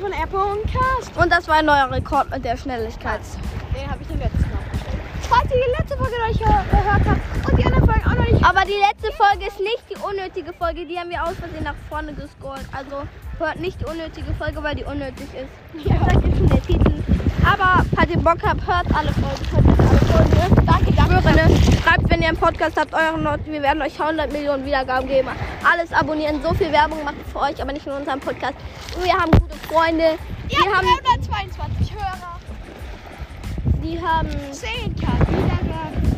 von R.Cast. Und das war ein neuer Rekord mit der Schnelligkeit. Den habe ich den letzten Mal. Falls ihr die letzte Folge noch nicht gehört habt und die anderen Folgen auch noch nicht. Aber die letzte Folge ist nicht die unnötige Folge. Die haben wir aus Versehen nach vorne gescrollt. Also hört nicht die unnötige Folge, weil die unnötig ist. Ja. Das ist schon der Titel. Aber falls ihr Bock habt, hört alle Folgen. Hört jetzt alle Folgen. Ne? Danke, danke. Ne? Schreibt, wenn ihr einen Podcast habt, euren Not. Wir werden euch 100 Millionen Wiedergaben geben. Alles abonnieren. So viel Werbung machen für euch, aber nicht in unserem Podcast. Wir haben gute Freunde. Ihr Wir haben, 322 Hörer. die haben 10k Wiedergaben.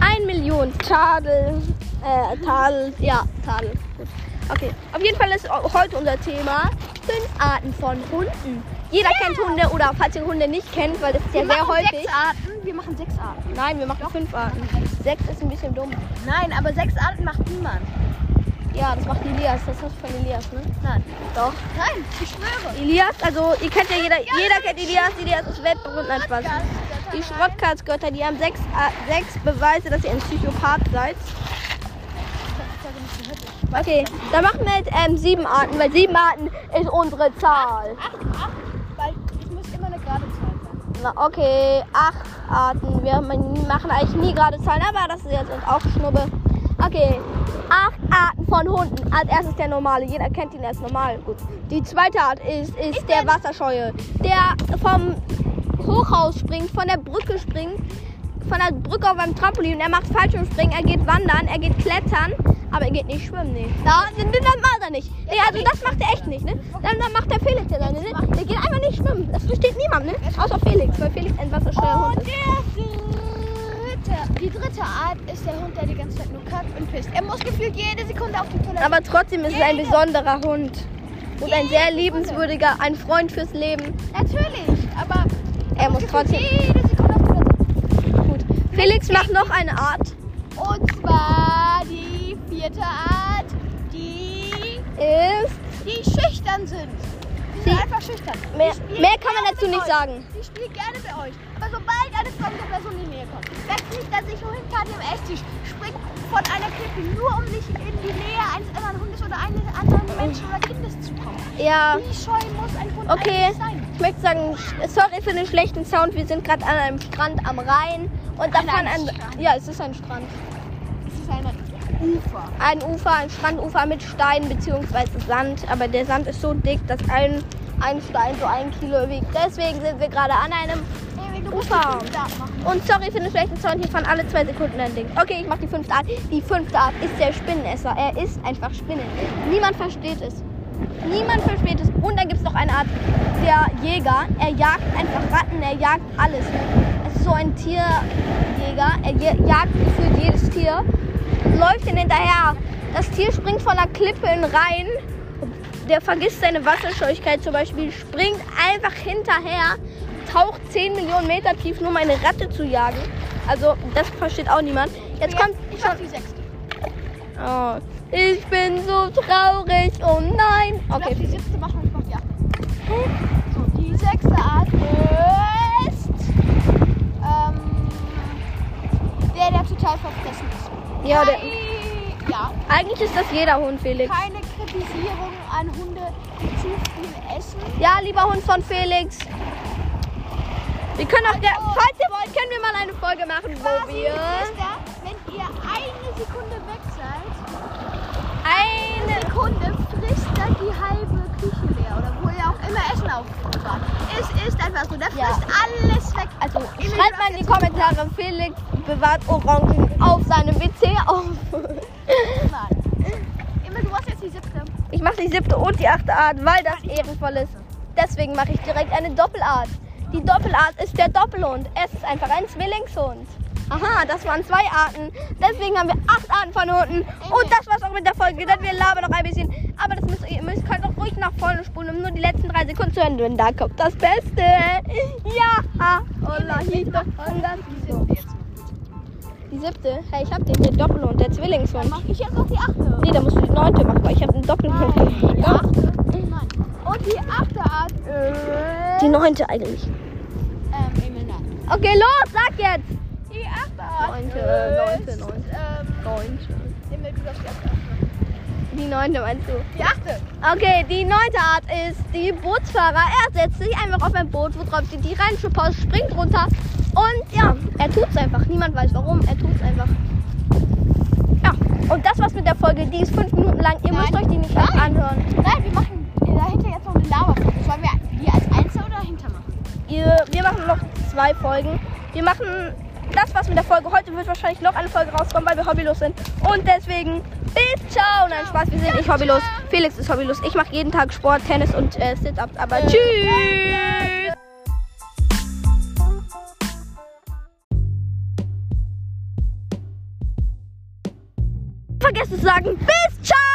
1 Million Tadel. Äh, Tadel. Ja, Tadel. Gut. Okay. Auf jeden Fall ist heute unser Thema fünf Arten von Hunden. Jeder kennt Hunde oder falls ihr Hunde nicht kennt, weil das ist ja wir sehr häufig. sechs Arten. Wir machen sechs Arten. Nein, wir machen fünf Arten. Sechs ist ein bisschen dumm. Nein, aber sechs Arten macht niemand. Ja, das macht Elias. Das hast du von Elias, ne? Nein. Doch. Nein, ich schwöre. Elias, also ihr kennt ja jeder, jeder kennt Elias. Elias ist weltberühmt. Podcast, Die Schrottkartsgötter, die haben sechs, äh, sechs Beweise, dass ihr ein Psychopath seid. Okay, dann machen wir jetzt ähm, sieben Arten, weil sieben Arten ist unsere Zahl. Acht, acht, weil Na, okay, acht Arten. Wir machen eigentlich nie gerade Zahlen, aber das ist jetzt auch Schnubbe. Okay, acht Arten von Hunden. Als erstes der normale. Jeder kennt ihn als normal. Gut. Die zweite Art ist, ist der Wasserscheue. Der vom Hochhaus springt, von der Brücke springt, von der Brücke auf einem Trampolin. Er macht Fallschirmspringen, er geht wandern, er geht klettern, aber er geht nicht schwimmen. Nee. Da, das macht er nicht. Nee, also das macht er echt nicht. Ne? Dann, macht der Felix ja seine. Ne? Der geht einfach nicht schwimmen. Das versteht niemand, ne? Außer weil Felix ein wasserscheuer Hund Und ist. der dritte, die dritte Art ist der Hund, der die ganze Zeit nur kackt und pisst. Er muss gefühlt jede Sekunde auf die Toilette. Aber trotzdem ist es ein Jede- besonderer Hund. Und ein sehr Jede liebenswürdiger, ein Freund fürs Leben. Natürlich, aber Er muss trotzdem. jede Sekunde auf die Toilette. Gut. Felix macht noch eine Art. Und zwar die vierte Art, die, Ist. die schüchtern sind. Die sind einfach schüchtern. Mehr, mehr kann man dazu nicht sagen. Die spielt gerne bei euch. Aber sobald eine fremde Person in die Nähe kommt, wechselt er sich wohin kann im Esstisch, springt von einer Klippe nur um sich in die Nähe eines anderen Hundes oder eines anderen Menschen oder Kindes zu kommen. Ja. Wie scheu muss ein Hund Okay, sein? ich möchte sagen, sorry für den schlechten Sound. Wir sind gerade an einem Strand am Rhein. Und davon einem ein. Ja, es ist ein Strand. Es ist ein Ufer. Ein Ufer, ein Strandufer mit Steinen bzw. Sand. Aber der Sand ist so dick, dass ein, ein Stein so ein Kilo wiegt. Deswegen sind wir gerade an einem Ufer. Und sorry für den schlechten Sound, hier fahren alle zwei Sekunden ein Ding. Okay, ich mach die fünfte Art. Die fünfte Art ist der Spinnenesser. Er isst einfach Spinnen. Niemand versteht es. Niemand versteht es. Und dann gibt es noch eine Art, der Jäger. Er jagt einfach Ratten, er jagt alles. Es ist so ein Tierjäger. Er jagt für jedes Tier. Läuft ihn hinterher. Das Tier springt von der Klippe in Rhein. Der vergisst seine Wasserscheuigkeit zum Beispiel, springt einfach hinterher, taucht 10 Millionen Meter tief, nur um eine Ratte zu jagen. Also, das versteht auch niemand. Jetzt kommt ich schon. die sechste. Oh, ich bin so traurig. Oh nein. Ich okay. Okay. die siebte machen und ich mach die achte. So, die sechste Art ist ähm, der, der total verfressen ist. Ja, der, ja, eigentlich ist das jeder Hund, Felix. keine Kritisierung an Hunde, die zu viel essen. Ja, lieber Hund von Felix. Wir können auch, ger- falls ihr wollt, können wir mal eine Folge machen, wo wir wenn ihr eine Sekunde weg seid, eine Sekunde mal in die Kommentare, Felix bewahrt Orangen auf seinem WC auf. Emil, du hast jetzt die siebte. Ich mache die siebte und die achte Art, weil das ehrenvoll ist. Deswegen mache ich direkt eine Doppelart. Die Doppelart ist der Doppelhund. Es ist einfach ein Zwillingshund. Aha, das waren zwei Arten. Deswegen haben wir acht Arten von Hunden. Und das war's auch mit der Folge. Denn wir labern noch ein bisschen. Aber das müsst ihr, müsst könnt auch ruhig nach vorne spulen, um nur die letzten drei Sekunden zu hören. Denn da kommt das Beste. Ja. Holla, hito, holla, Die siebte jetzt. Die siebte. Hey, ich hab den, den Doppelhund, der Dann Zwillingshund. mache ich jetzt noch die achte. Nee, da musst du die neunte machen, weil ich habe den Doppelhund. Die achte. Nein. Und die achte Art ist... Die neunte eigentlich. Ähm, Emil, nein. Okay, los, sag jetzt. Neunte, neunte, neunte. Ähm, Neunte. Die achte neunte meinst du? Die achte. Okay, die neunte Art ist die Bootsfahrer. Er setzt sich einfach auf ein Boot, wo drauf steht die rheinische Post, springt runter und ja, er tut's einfach. Niemand weiß warum, er tut's einfach. Ja, und das war's mit der Folge. Die ist fünf Minuten lang. Ihr Nein. müsst euch die nicht Nein. anhören. Nein, wir machen dahinter jetzt noch eine Lava-Folge. Sollen wir die als Einzel oder hinter machen? Ihr, wir machen noch zwei Folgen. Wir machen das was mit der Folge. Heute wird wahrscheinlich noch eine Folge rauskommen, weil wir hobbylos sind. Und deswegen bis ciao. Nein, Spaß, wir sind nicht hobbylos. Felix ist hobbylos. Ich mache jeden Tag Sport, Tennis und äh, Sit-Ups. Aber Äh, tschüss. Vergesst zu sagen, bis ciao.